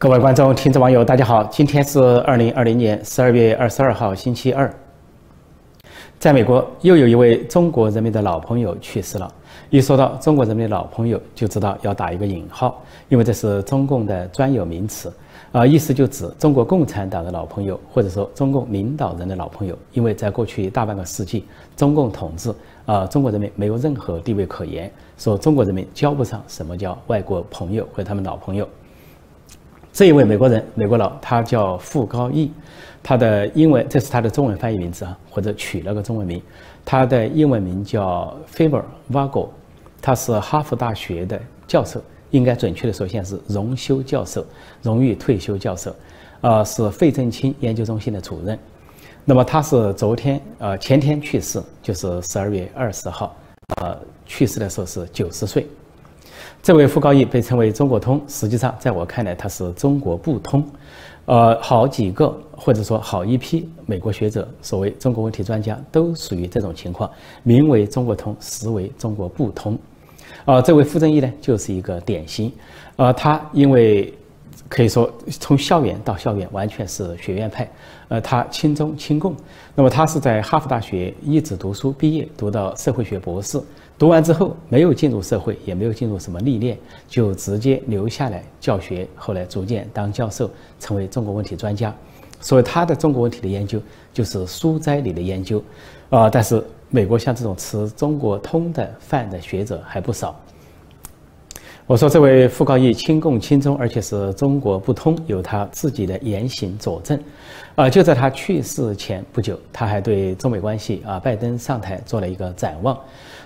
各位观众、听众、网友，大家好！今天是二零二零年十二月二十二号，星期二。在美国，又有一位中国人民的老朋友去世了。一说到中国人民的老朋友，就知道要打一个引号，因为这是中共的专有名词，啊，意思就指中国共产党的老朋友，或者说中共领导人的老朋友。因为在过去大半个世纪，中共统治，啊，中国人民没有任何地位可言，说中国人民交不上什么叫外国朋友或者他们老朋友。这一位美国人，美国佬，他叫傅高义，他的英文这是他的中文翻译名字啊，或者取了个中文名，他的英文名叫 Faber Vago，他是哈佛大学的教授，应该准确的说，现在是荣休教授，荣誉退休教授，呃，是费正清研究中心的主任。那么他是昨天呃前天去世，就是十二月二十号，呃去世的时候是九十岁。这位傅高义被称为中国通，实际上在我看来他是中国不通。呃，好几个或者说好一批美国学者，所谓中国问题专家，都属于这种情况，名为中国通，实为中国不通。啊，这位傅正义呢，就是一个典型。呃，他因为可以说从校园到校园完全是学院派，呃，他亲中亲共。那么他是在哈佛大学一直读书毕业，读到社会学博士。读完之后没有进入社会，也没有进入什么历练，就直接留下来教学。后来逐渐当教授，成为中国问题专家。所以他的中国问题的研究就是书斋里的研究，啊！但是美国像这种吃中国通的饭的学者还不少。我说这位傅高义亲共亲中，而且是中国不通，有他自己的言行佐证。啊，就在他去世前不久，他还对中美关系啊，拜登上台做了一个展望。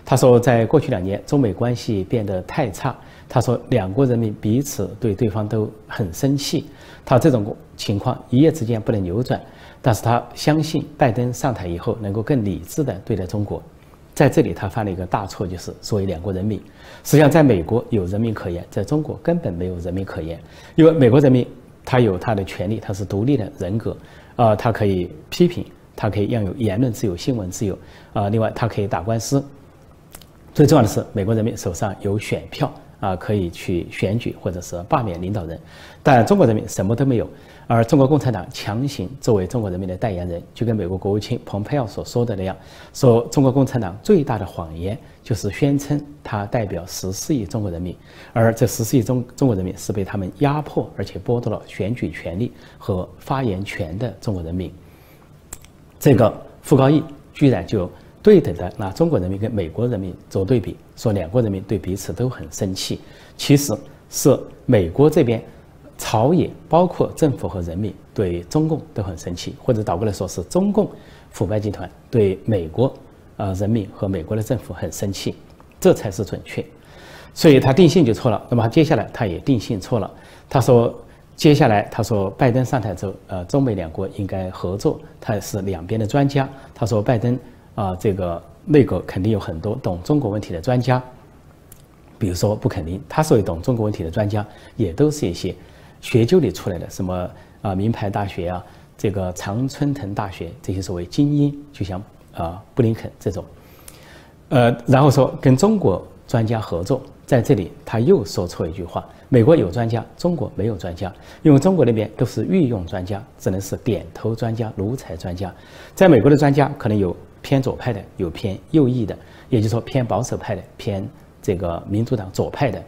他说，在过去两年，中美关系变得太差。他说，两国人民彼此对对方都很生气。他这种情况一夜之间不能扭转，但是他相信拜登上台以后能够更理智地对待中国。在这里，他犯了一个大错，就是作为两国人民。实际上，在美国有人民可言，在中国根本没有人民可言，因为美国人民他有他的权利，他是独立的人格，啊，他可以批评，他可以拥有言论自由、新闻自由，啊，另外他可以打官司。最重要的是，美国人民手上有选票啊，可以去选举或者是罢免领导人。但中国人民什么都没有，而中国共产党强行作为中国人民的代言人，就跟美国国务卿蓬佩奥所说的那样，说中国共产党最大的谎言就是宣称他代表十四亿中国人民，而这十四亿中中国人民是被他们压迫而且剥夺了选举权利和发言权的中国人民。这个傅高义居然就。对等的拿中国人民跟美国人民做对比，说两国人民对彼此都很生气，其实是美国这边朝野包括政府和人民对中共都很生气，或者倒过来说是中共腐败集团对美国呃人民和美国的政府很生气，这才是准确。所以他定性就错了。那么接下来他也定性错了。他说接下来他说拜登上台之后，呃，中美两国应该合作。他是两边的专家。他说拜登。啊，这个内阁肯定有很多懂中国问题的专家，比如说不肯定，他所谓懂中国问题的专家，也都是一些学究里出来的，什么啊名牌大学啊，这个常春藤大学这些所谓精英，就像啊布林肯这种，呃，然后说跟中国专家合作，在这里他又说错一句话：美国有专家，中国没有专家，因为中国那边都是御用专家，只能是点头专家、奴才专家，在美国的专家可能有。偏左派的有偏右翼的，也就是说偏保守派的，偏这个民主党左派的，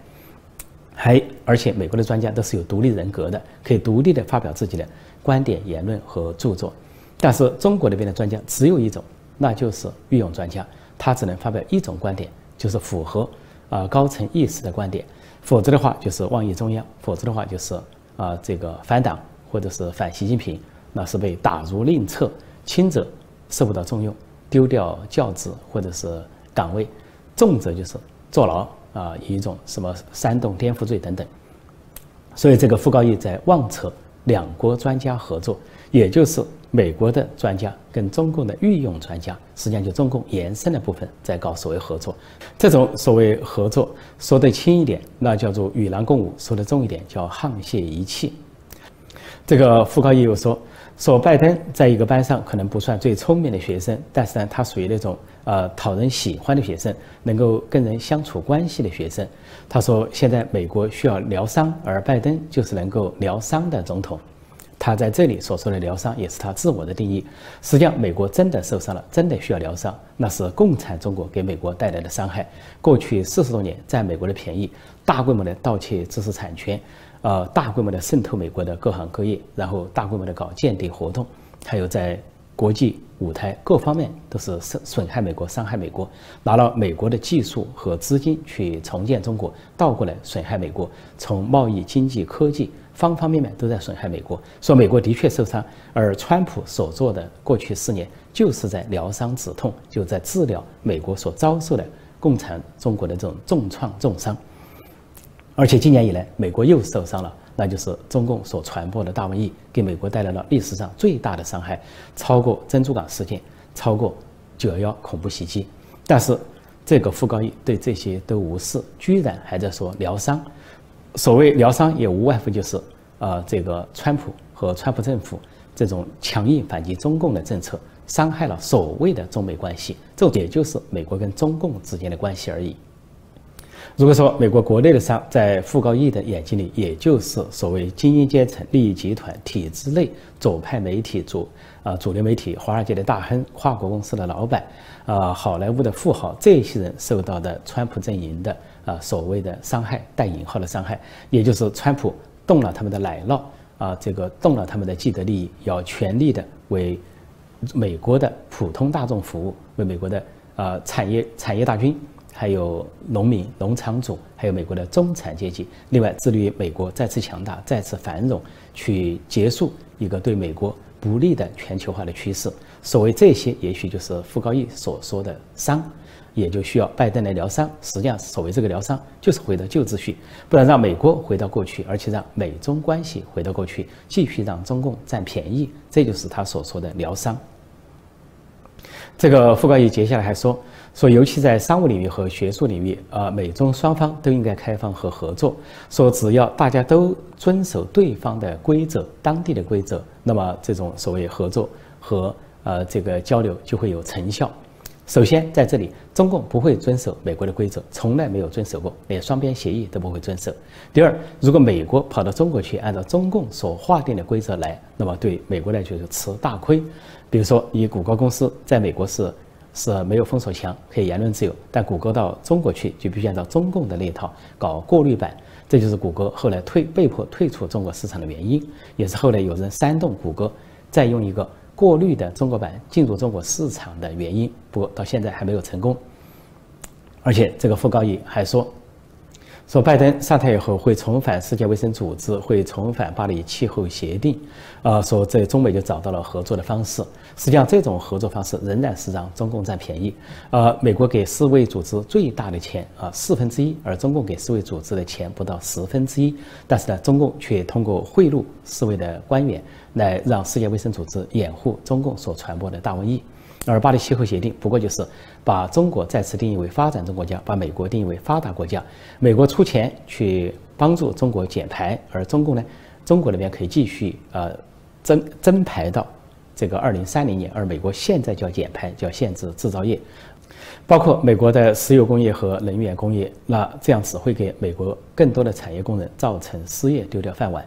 还而且美国的专家都是有独立人格的，可以独立的发表自己的观点、言论和著作。但是中国那边的专家只有一种，那就是御用专家，他只能发表一种观点，就是符合啊高层意识的观点，否则的话就是妄议中央，否则的话就是啊这个反党或者是反习近平，那是被打入另册，轻者受不到重用。丢掉教职或者是岗位，重则就是坐牢啊，以一种什么煽动颠覆罪等等。所以这个傅高义在妄测两国专家合作，也就是美国的专家跟中共的御用专家，实际上就中共延伸的部分在搞所谓合作。这种所谓合作说得轻一点，那叫做与狼共舞；说得重一点，叫沆瀣一气。这个傅高义又说，说拜登在一个班上可能不算最聪明的学生，但是呢，他属于那种呃讨人喜欢的学生，能够跟人相处关系的学生。他说，现在美国需要疗伤，而拜登就是能够疗伤的总统。他在这里所说的疗伤，也是他自我的定义。实际上，美国真的受伤了，真的需要疗伤，那是共产中国给美国带来的伤害。过去四十多年，占美国的便宜，大规模的盗窃知识产权。呃，大规模的渗透美国的各行各业，然后大规模的搞间谍活动，还有在国际舞台各方面都是损损害美国、伤害美国，拿了美国的技术和资金去重建中国，倒过来损害美国，从贸易、经济、科技方方面面都在损害美国。说美国的确受伤，而川普所做的过去四年就是在疗伤止痛，就在治疗美国所遭受的共产中国的这种重创重伤。而且今年以来，美国又受伤了，那就是中共所传播的大瘟疫，给美国带来了历史上最大的伤害，超过珍珠港事件，超过九幺幺恐怖袭击。但是，这个傅高义对这些都无视，居然还在说疗伤。所谓疗伤，也无外乎就是，呃，这个川普和川普政府这种强硬反击中共的政策，伤害了所谓的中美关系，这也就是美国跟中共之间的关系而已。如果说美国国内的伤，在傅高义的眼睛里，也就是所谓精英阶层、利益集团、体制内左派媒体主啊主流媒体、华尔街的大亨、跨国公司的老板啊、好莱坞的富豪这些人受到的川普阵营的啊所谓的伤害（带引号的伤害），也就是川普动了他们的奶酪啊，这个动了他们的既得利益，要全力的为美国的普通大众服务，为美国的啊产业产业大军。还有农民、农场主，还有美国的中产阶级。另外，致力于美国再次强大、再次繁荣，去结束一个对美国不利的全球化的趋势。所谓这些，也许就是傅高义所说的伤，也就需要拜登来疗伤。实际上，所谓这个疗伤，就是回到旧秩序，不能让美国回到过去，而且让美中关系回到过去，继续让中共占便宜。这就是他所说的疗伤。这个傅高义接下来还说。说，尤其在商务领域和学术领域，呃，美中双方都应该开放和合作。说，只要大家都遵守对方的规则、当地的规则，那么这种所谓合作和呃这个交流就会有成效。首先，在这里，中共不会遵守美国的规则，从来没有遵守过，连双边协议都不会遵守。第二，如果美国跑到中国去，按照中共所划定的规则来，那么对美国来说就吃大亏。比如说，以谷歌公司在美国是。是没有封锁墙，可以言论自由。但谷歌到中国去，就必须按照中共的那一套搞过滤版。这就是谷歌后来退被迫退出中国市场的原因，也是后来有人煽动谷歌再用一个过滤的中国版进入中国市场的原因。不过到现在还没有成功。而且这个傅高义还说。说拜登上台以后会重返世界卫生组织，会重返巴黎气候协定，啊，说这中美就找到了合作的方式。实际上，这种合作方式仍然是让中共占便宜。呃，美国给世卫组织最大的钱啊，四分之一，而中共给世卫组织的钱不到十分之一。但是呢，中共却通过贿赂世卫的官员，来让世界卫生组织掩护中共所传播的大瘟疫。二八的气候协定不过就是把中国再次定义为发展中国家，把美国定义为发达国家。美国出钱去帮助中国减排，而中共呢，中国那边可以继续呃增增排到这个二零三零年，而美国现在就要减排，就要限制制造业。包括美国的石油工业和能源工业，那这样只会给美国更多的产业工人造成失业，丢掉饭碗。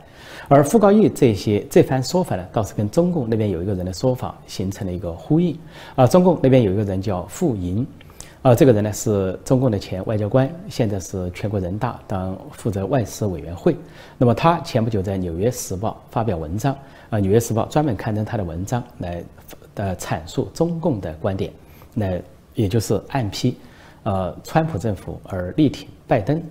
而傅高义这些这番说法呢，倒是跟中共那边有一个人的说法形成了一个呼应。啊，中共那边有一个人叫傅莹，啊，这个人呢是中共的前外交官，现在是全国人大当负责外事委员会。那么他前不久在《纽约时报》发表文章，啊，《纽约时报》专门刊登他的文章来呃阐述中共的观点，来。也就是暗批，呃，川普政府而力挺拜登。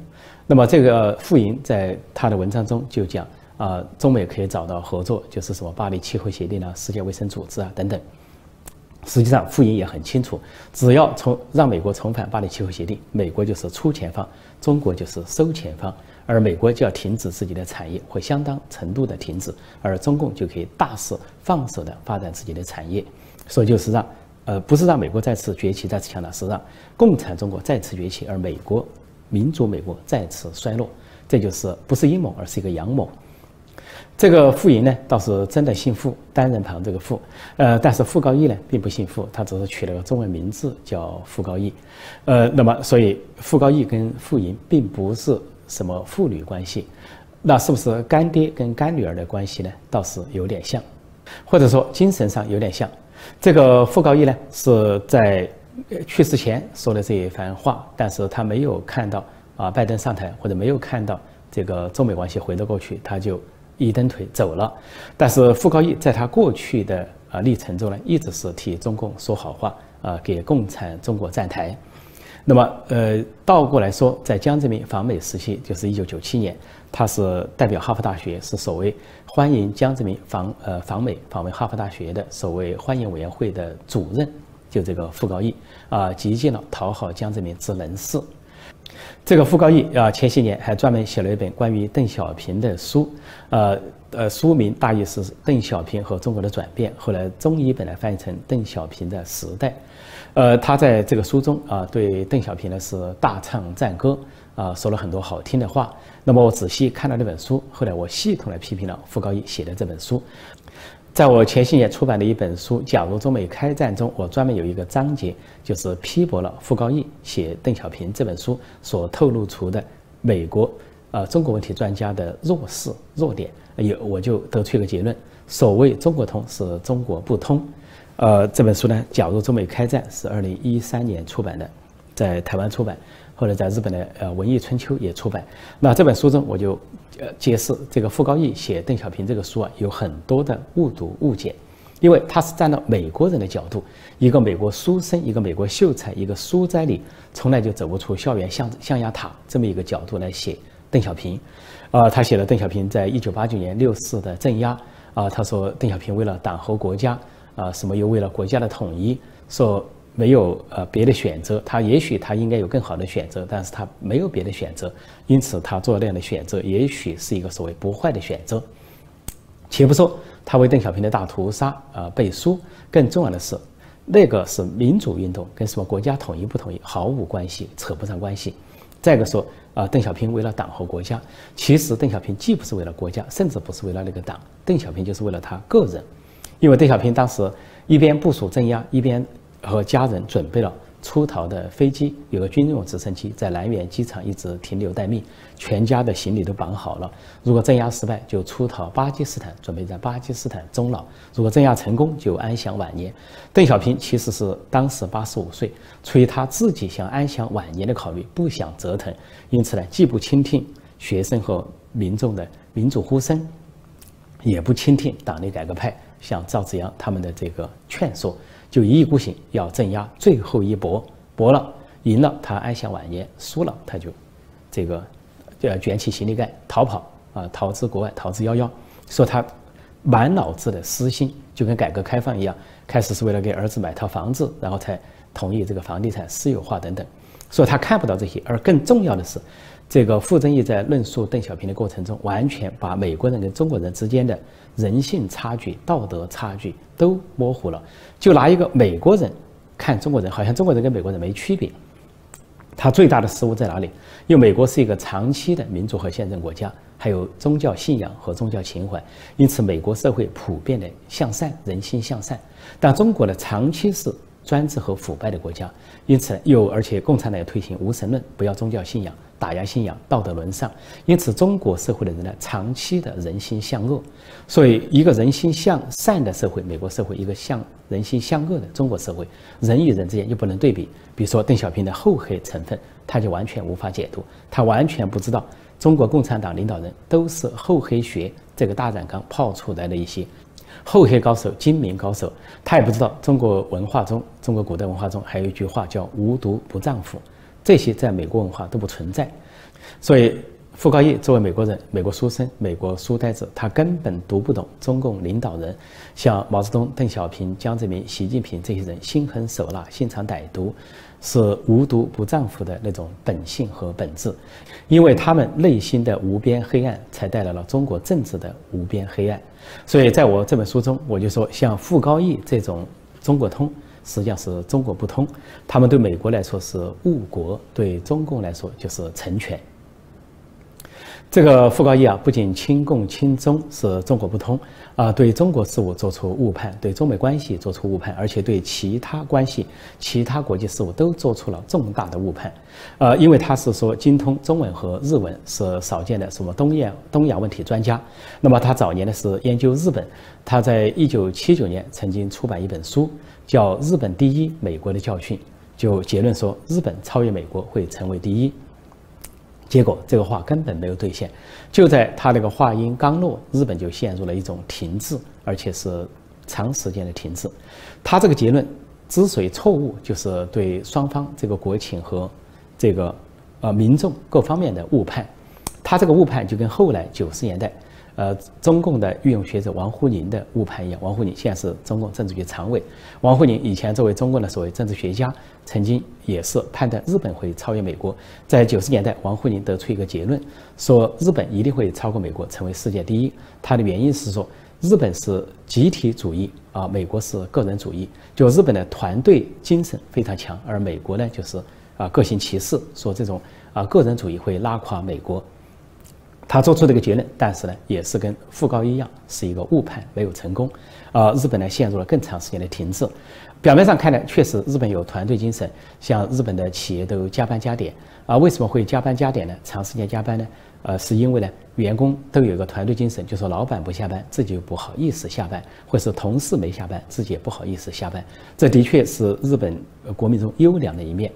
那么这个傅莹在他的文章中就讲，啊，中美可以找到合作，就是什么巴黎气候协定啊、世界卫生组织啊等等。实际上，傅莹也很清楚，只要从让美国重返巴黎气候协定，美国就是出钱方，中国就是收钱方，而美国就要停止自己的产业，会相当程度的停止，而中共就可以大肆放手的发展自己的产业。所以就是让。呃，不是让美国再次崛起、再次强大，是让共产中国再次崛起，而美国、民主美国再次衰落。这就是不是阴谋，而是一个阳谋。这个傅莹呢，倒是真的姓傅，单人旁这个傅，呃，但是傅高义呢，并不姓傅，他只是取了个中文名字叫傅高义，呃，那么所以傅高义跟傅莹并不是什么父女关系，那是不是干爹跟干女儿的关系呢？倒是有点像，或者说精神上有点像。这个傅高义呢，是在去世前说的这一番话，但是他没有看到啊，拜登上台或者没有看到这个中美关系回到过去，他就。一蹬腿走了，但是傅高义在他过去的啊历程中呢，一直是替中共说好话啊，给共产中国站台。那么呃，倒过来说，在江泽民访美时期，就是一九九七年，他是代表哈佛大学，是所谓欢迎江泽民访呃访美访问哈佛大学的所谓欢迎委员会的主任，就这个傅高义啊，极尽了讨好江泽民之能事。这个傅高义啊，前些年还专门写了一本关于邓小平的书，呃呃，书名大意是《邓小平和中国的转变》，后来中译本来翻译成《邓小平的时代》。呃，他在这个书中啊，对邓小平呢是大唱赞歌啊，说了很多好听的话。那么我仔细看了那本书，后来我系统来批评了傅高义写的这本书。在我前些年出版的一本书《假如中美开战》中，我专门有一个章节，就是批驳了傅高义写邓小平这本书所透露出的美国，呃，中国问题专家的弱势弱点。有我就得出一个结论：所谓中国通是中国不通。呃，这本书呢，《假如中美开战》是二零一三年出版的，在台湾出版。后来在日本的呃《文艺春秋》也出版。那这本书中，我就呃揭示这个傅高义写邓小平这个书啊，有很多的误读误解，因为他是站到美国人的角度，一个美国书生，一个美国秀才，一个书斋里从来就走不出校园象象牙塔这么一个角度来写邓小平。啊，他写了邓小平在一九八九年六四的镇压。啊，他说邓小平为了党和国家，啊，什么又为了国家的统一，说。没有呃别的选择，他也许他应该有更好的选择，但是他没有别的选择，因此他做那样的选择，也许是一个所谓不坏的选择。且不说他为邓小平的大屠杀啊背书，更重要的是，那个是民主运动，跟什么国家统一不统一毫无关系，扯不上关系。再一个说啊，邓小平为了党和国家，其实邓小平既不是为了国家，甚至不是为了那个党，邓小平就是为了他个人，因为邓小平当时一边部署镇压，一边。和家人准备了出逃的飞机，有个军用直升机在南苑机场一直停留待命，全家的行李都绑好了。如果镇压失败，就出逃巴基斯坦，准备在巴基斯坦终老；如果镇压成功，就安享晚年。邓小平其实是当时八十五岁，出于他自己想安享晚年的考虑，不想折腾，因此呢，既不倾听学生和民众的民主呼声，也不倾听党内改革派像赵紫阳他们的这个劝说。就一意孤行要镇压，最后一搏，搏了赢了，他安享晚年；输了，他就这个就要卷起行李盖逃跑啊，逃之国外，逃之夭夭。说他满脑子的私心，就跟改革开放一样，开始是为了给儿子买套房子，然后才同意这个房地产私有化等等。所以他看不到这些，而更重要的是，这个傅正义在论述邓小平的过程中，完全把美国人跟中国人之间的人性差距、道德差距都模糊了。就拿一个美国人看中国人，好像中国人跟美国人没区别。他最大的失误在哪里？因为美国是一个长期的民主和宪政国家，还有宗教信仰和宗教情怀，因此美国社会普遍的向善，人心向善。但中国呢，长期是专制和腐败的国家，因此又而且共产党要推行无神论，不要宗教信仰。打压信仰，道德沦丧，因此中国社会的人呢，长期的人心向恶。所以，一个人心向善的社会，美国社会；一个向人心向恶的中国社会，人与人之间又不能对比。比如说，邓小平的厚黑成分，他就完全无法解读，他完全不知道中国共产党领导人都是厚黑学这个大染缸泡出来的一些厚黑高手、精明高手。他也不知道中国文化中，中国古代文化中还有一句话叫“无毒不丈夫”。这些在美国文化都不存在，所以傅高义作为美国人、美国书生、美国书呆子，他根本读不懂中共领导人，像毛泽东、邓小平、江泽民、习近平这些人心狠手辣、心肠歹毒，是无毒不丈夫的那种本性和本质，因为他们内心的无边黑暗，才带来了中国政治的无边黑暗。所以在我这本书中，我就说，像傅高义这种中国通。实际上是中国不通，他们对美国来说是误国，对中共来说就是成全。这个傅高义啊，不仅亲共亲中是中国不通啊，对中国事务做出误判，对中美关系做出误判，而且对其他关系、其他国际事务都做出了重大的误判。呃，因为他是说精通中文和日文，是少见的什么东亚东亚问题专家。那么他早年呢是研究日本，他在一九七九年曾经出版一本书，叫《日本第一：美国的教训》，就结论说日本超越美国会成为第一。结果这个话根本没有兑现，就在他那个话音刚落，日本就陷入了一种停滞，而且是长时间的停滞。他这个结论之所以错误，就是对双方这个国情和这个呃民众各方面的误判。他这个误判就跟后来九十年代。呃，中共的御用学者王沪宁的误判一样，王沪宁现在是中共政治局常委。王沪宁以前作为中共的所谓政治学家，曾经也是判断日本会超越美国。在九十年代，王沪宁得出一个结论，说日本一定会超过美国，成为世界第一。他的原因是说，日本是集体主义啊，美国是个人主义。就日本的团队精神非常强，而美国呢，就是啊各行其事，说这种啊个人主义会拉垮美国。他做出这个结论，但是呢，也是跟傅高一样，是一个误判，没有成功。啊，日本呢陷入了更长时间的停滞。表面上看呢，确实日本有团队精神，像日本的企业都加班加点。啊，为什么会加班加点呢？长时间加班呢？呃，是因为呢，员工都有一个团队精神，就说老板不下班，自己又不好意思下班，或是同事没下班，自己也不好意思下班。这的确是日本国民中优良的一面，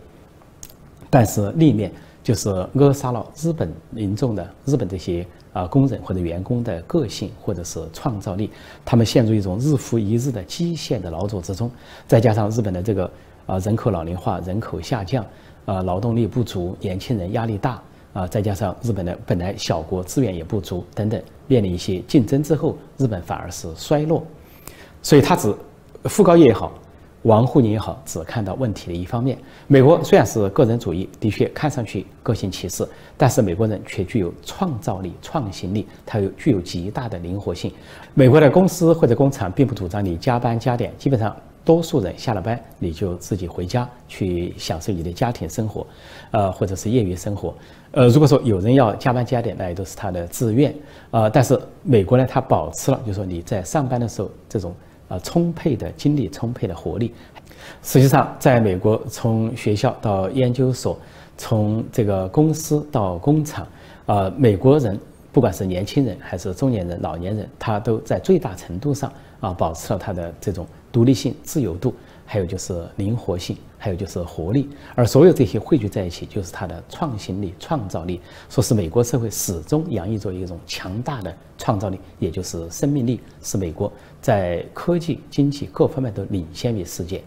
但是另一面。就是扼杀了日本民众的日本这些啊工人或者员工的个性或者是创造力，他们陷入一种日复一日的机械的劳作之中，再加上日本的这个啊人口老龄化、人口下降、啊劳动力不足、年轻人压力大啊，再加上日本的本来小国资源也不足等等，面临一些竞争之后，日本反而是衰落，所以他只富高业也好。王沪宁也好，只看到问题的一方面。美国虽然是个人主义，的确看上去个性歧视，但是美国人却具有创造力、创新力，它有具有极大的灵活性。美国的公司或者工厂并不主张你加班加点，基本上多数人下了班你就自己回家去享受你的家庭生活，呃，或者是业余生活。呃，如果说有人要加班加点，那也都是他的自愿。呃，但是美国呢，它保持了，就是说你在上班的时候这种。啊，充沛的精力，充沛的活力。实际上，在美国，从学校到研究所，从这个公司到工厂，啊，美国人不管是年轻人还是中年人、老年人，他都在最大程度上啊，保持了他的这种独立性、自由度。还有就是灵活性，还有就是活力，而所有这些汇聚在一起，就是它的创新力、创造力。说是美国社会始终洋溢着一种强大的创造力，也就是生命力，使美国在科技、经济各方面都领先于世界。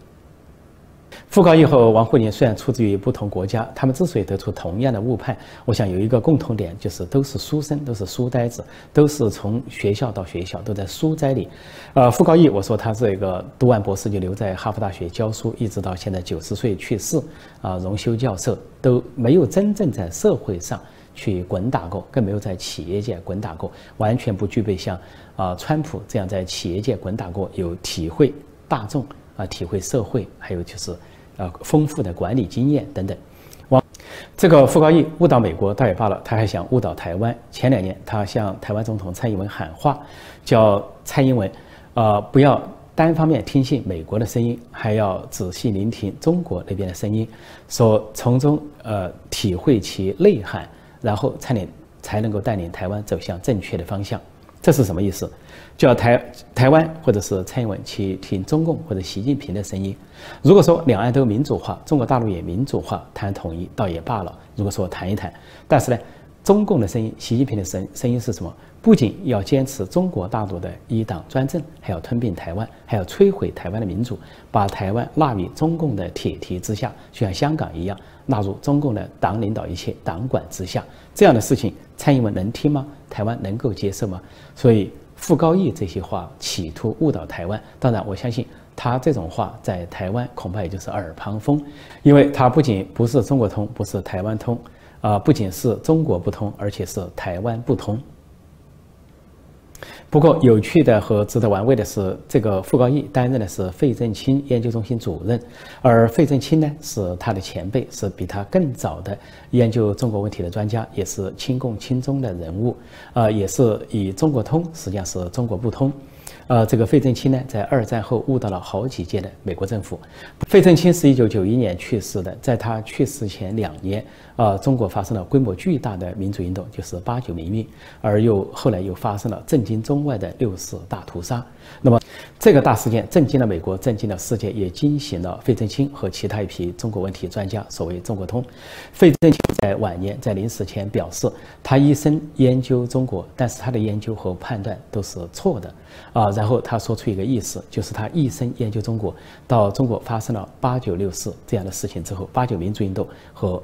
傅高义和王沪宁虽然出自于不同国家，他们之所以得出同样的误判，我想有一个共同点，就是都是书生，都是书呆子，都是从学校到学校都在书斋里。呃，傅高义，我说他这个读完博士就留在哈佛大学教书，一直到现在九十岁去世，啊，荣休教授都没有真正在社会上去滚打过，更没有在企业界滚打过，完全不具备像啊川普这样在企业界滚打过，有体会大众。啊，体会社会，还有就是，呃，丰富的管理经验等等。往这个傅高义误导美国倒也罢了，他还想误导台湾。前两年，他向台湾总统蔡英文喊话，叫蔡英文，啊，不要单方面听信美国的声音，还要仔细聆听中国那边的声音，说从中呃体会其内涵，然后才能才能够带领台湾走向正确的方向。这是什么意思？叫台台湾或者是蔡英文去听中共或者习近平的声音。如果说两岸都民主化，中国大陆也民主化，谈统一倒也罢了。如果说谈一谈，但是呢，中共的声音，习近平的声声音是什么？不仅要坚持中国大陆的一党专政，还要吞并台湾，还要摧毁台湾的民主，把台湾纳入中共的铁蹄之下，就像香港一样，纳入中共的党领导一切、党管之下。这样的事情，蔡英文能听吗？台湾能够接受吗？所以傅高义这些话企图误导台湾，当然我相信他这种话在台湾恐怕也就是耳旁风，因为他不仅不是中国通，不是台湾通，啊，不仅是中国不通，而且是台湾不通。不过，有趣的和值得玩味的是，这个傅高义担任的是费正清研究中心主任，而费正清呢是他的前辈，是比他更早的研究中国问题的专家，也是亲共亲中的人物，呃，也是以中国通，实际上是中国不通。呃，这个费正清呢，在二战后误导了好几届的美国政府。费正清是一九九一年去世的，在他去世前两年，啊，中国发生了规模巨大的民主运动，就是八九民运，而又后来又发生了震惊中外的六四大屠杀。那么，这个大事件震惊了美国，震惊了世界，也惊醒了费正清和其他一批中国问题专家。所谓中国通，费正清在晚年在临死前表示，他一生研究中国，但是他的研究和判断都是错的。啊，然后他说出一个意思，就是他一生研究中国，到中国发生了八九六四这样的事情之后，八九民主运动和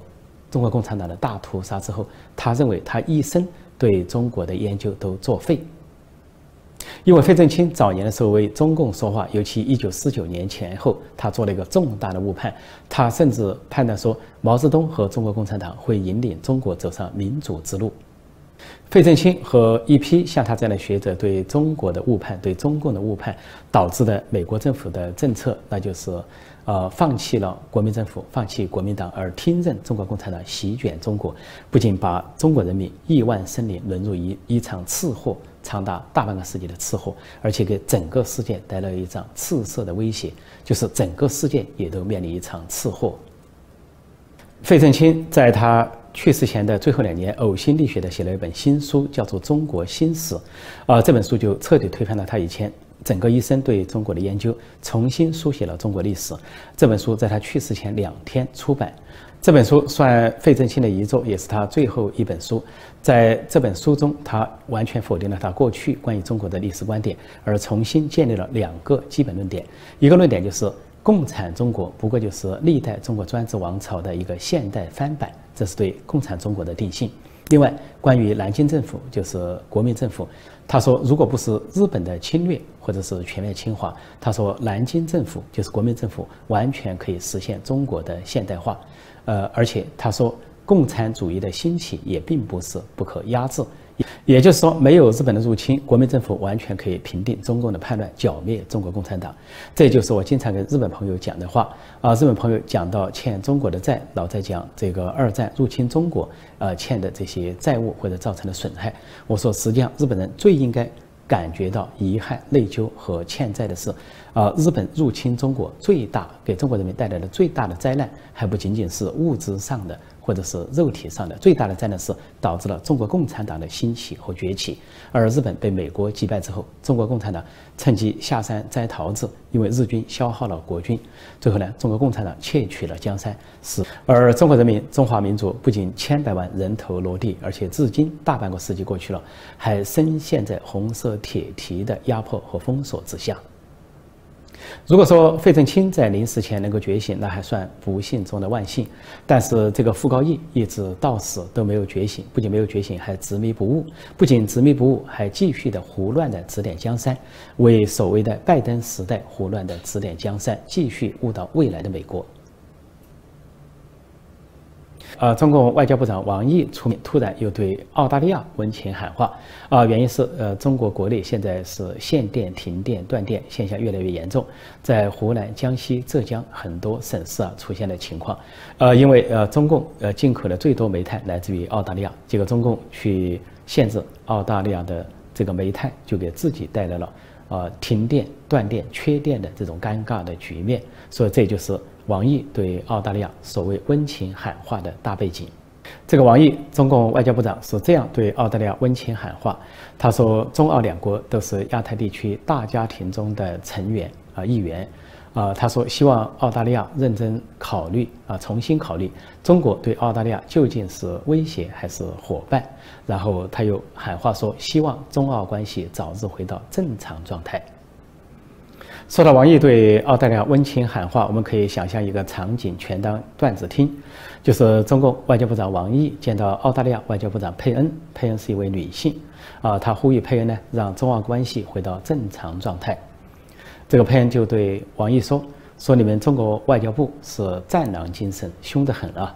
中国共产党的大屠杀之后，他认为他一生对中国的研究都作废。因为费正清早年的时候为中共说话，尤其一九四九年前后，他做了一个重大的误判，他甚至判断说毛泽东和中国共产党会引领中国走上民主之路。费正清和一批像他这样的学者对中国的误判、对中共的误判，导致的美国政府的政策，那就是，呃，放弃了国民政府，放弃国民党，而听任中国共产党席卷中国，不仅把中国人民亿万生灵沦入一一场次祸，长达大半个世纪的次祸，而且给整个世界带来一场赤色的威胁，就是整个世界也都面临一场次祸。费正清在他。去世前的最后两年，呕心沥血地写了一本新书，叫做《中国新史》，啊，这本书就彻底推翻了他以前整个一生对中国的研究，重新书写了中国历史。这本书在他去世前两天出版。这本书算费正清的遗作，也是他最后一本书。在这本书中，他完全否定了他过去关于中国的历史观点，而重新建立了两个基本论点。一个论点就是。共产中国不过就是历代中国专制王朝的一个现代翻版，这是对共产中国的定性。另外，关于南京政府，就是国民政府，他说，如果不是日本的侵略或者是全面侵华，他说南京政府就是国民政府，完全可以实现中国的现代化。呃，而且他说，共产主义的兴起也并不是不可压制。也就是说，没有日本的入侵，国民政府完全可以平定中共的叛乱，剿灭中国共产党。这就是我经常跟日本朋友讲的话啊。日本朋友讲到欠中国的债，老在讲这个二战入侵中国，呃，欠的这些债务或者造成的损害。我说，实际上日本人最应该感觉到遗憾、内疚和欠债的是，啊，日本入侵中国最大给中国人民带来的最大的灾难，还不仅仅是物质上的。或者是肉体上的最大的灾难是导致了中国共产党的兴起和崛起，而日本被美国击败之后，中国共产党趁机下山摘桃子，因为日军消耗了国军，最后呢，中国共产党窃取了江山，是而中国人民中华民族不仅千百万人头落地，而且至今大半个世纪过去了，还深陷在红色铁蹄的压迫和封锁之下。如果说费正清在临死前能够觉醒，那还算不幸中的万幸。但是这个傅高义一直到死都没有觉醒，不仅没有觉醒，还执迷不悟。不仅执迷不悟，还继续的胡乱的指点江山，为所谓的拜登时代胡乱的指点江山，继续误导未来的美国。呃，中共外交部长王毅出面，突然又对澳大利亚温情喊话。啊，原因是呃，中国国内现在是限电、停电、断电现象越来越严重，在湖南、江西、浙江很多省市啊出现了情况。呃，因为呃，中共呃进口的最多煤炭来自于澳大利亚，结果中共去限制澳大利亚的这个煤炭，就给自己带来了啊停电、断电、缺电的这种尴尬的局面。所以这就是。王毅对澳大利亚所谓温情喊话的大背景，这个王毅，中共外交部长是这样对澳大利亚温情喊话。他说，中澳两国都是亚太地区大家庭中的成员啊一员啊。他说，希望澳大利亚认真考虑啊，重新考虑中国对澳大利亚究竟是威胁还是伙伴。然后他又喊话说，希望中澳关系早日回到正常状态。说到王毅对澳大利亚温情喊话，我们可以想象一个场景，全当段子听，就是中共外交部长王毅见到澳大利亚外交部长佩恩，佩恩是一位女性，啊，他呼吁佩恩呢，让中澳关系回到正常状态。这个佩恩就对王毅说：“说你们中国外交部是战狼精神，凶得很啊。”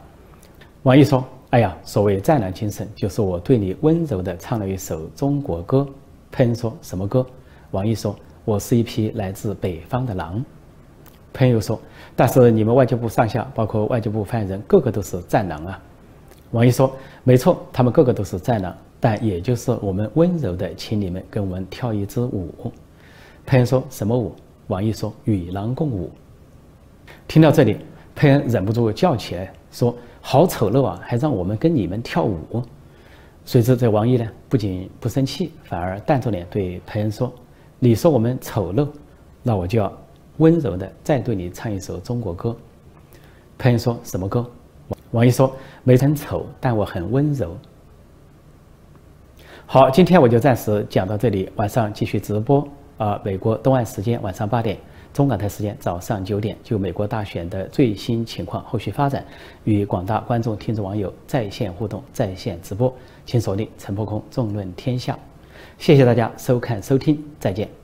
王毅说：“哎呀，所谓战狼精神，就是我对你温柔地唱了一首中国歌。”佩恩说：“什么歌？”王毅说：“我是一匹来自北方的狼。”佩恩又说：“但是你们外交部上下，包括外交部发言人，个个都是战狼啊。”王毅说：“没错，他们个个都是战狼，但也就是我们温柔的请你们跟我们跳一支舞。”佩恩说：“什么舞？”王毅说：“与狼共舞。”听到这里，佩恩忍不住叫起来说：“好丑陋啊，还让我们跟你们跳舞！”谁知这王毅呢，不仅不生气，反而淡着脸对佩恩说：“你说我们丑陋，那我就要温柔的再对你唱一首中国歌。”朋友说什么歌？王毅说：“没很丑，但我很温柔。”好，今天我就暂时讲到这里，晚上继续直播。啊，美国东岸时间晚上八点，中港台时间早上九点，就美国大选的最新情况、后续发展，与广大观众、听众、网友在线互动、在线直播，请锁定陈破空纵论天下。谢谢大家收看收听，再见。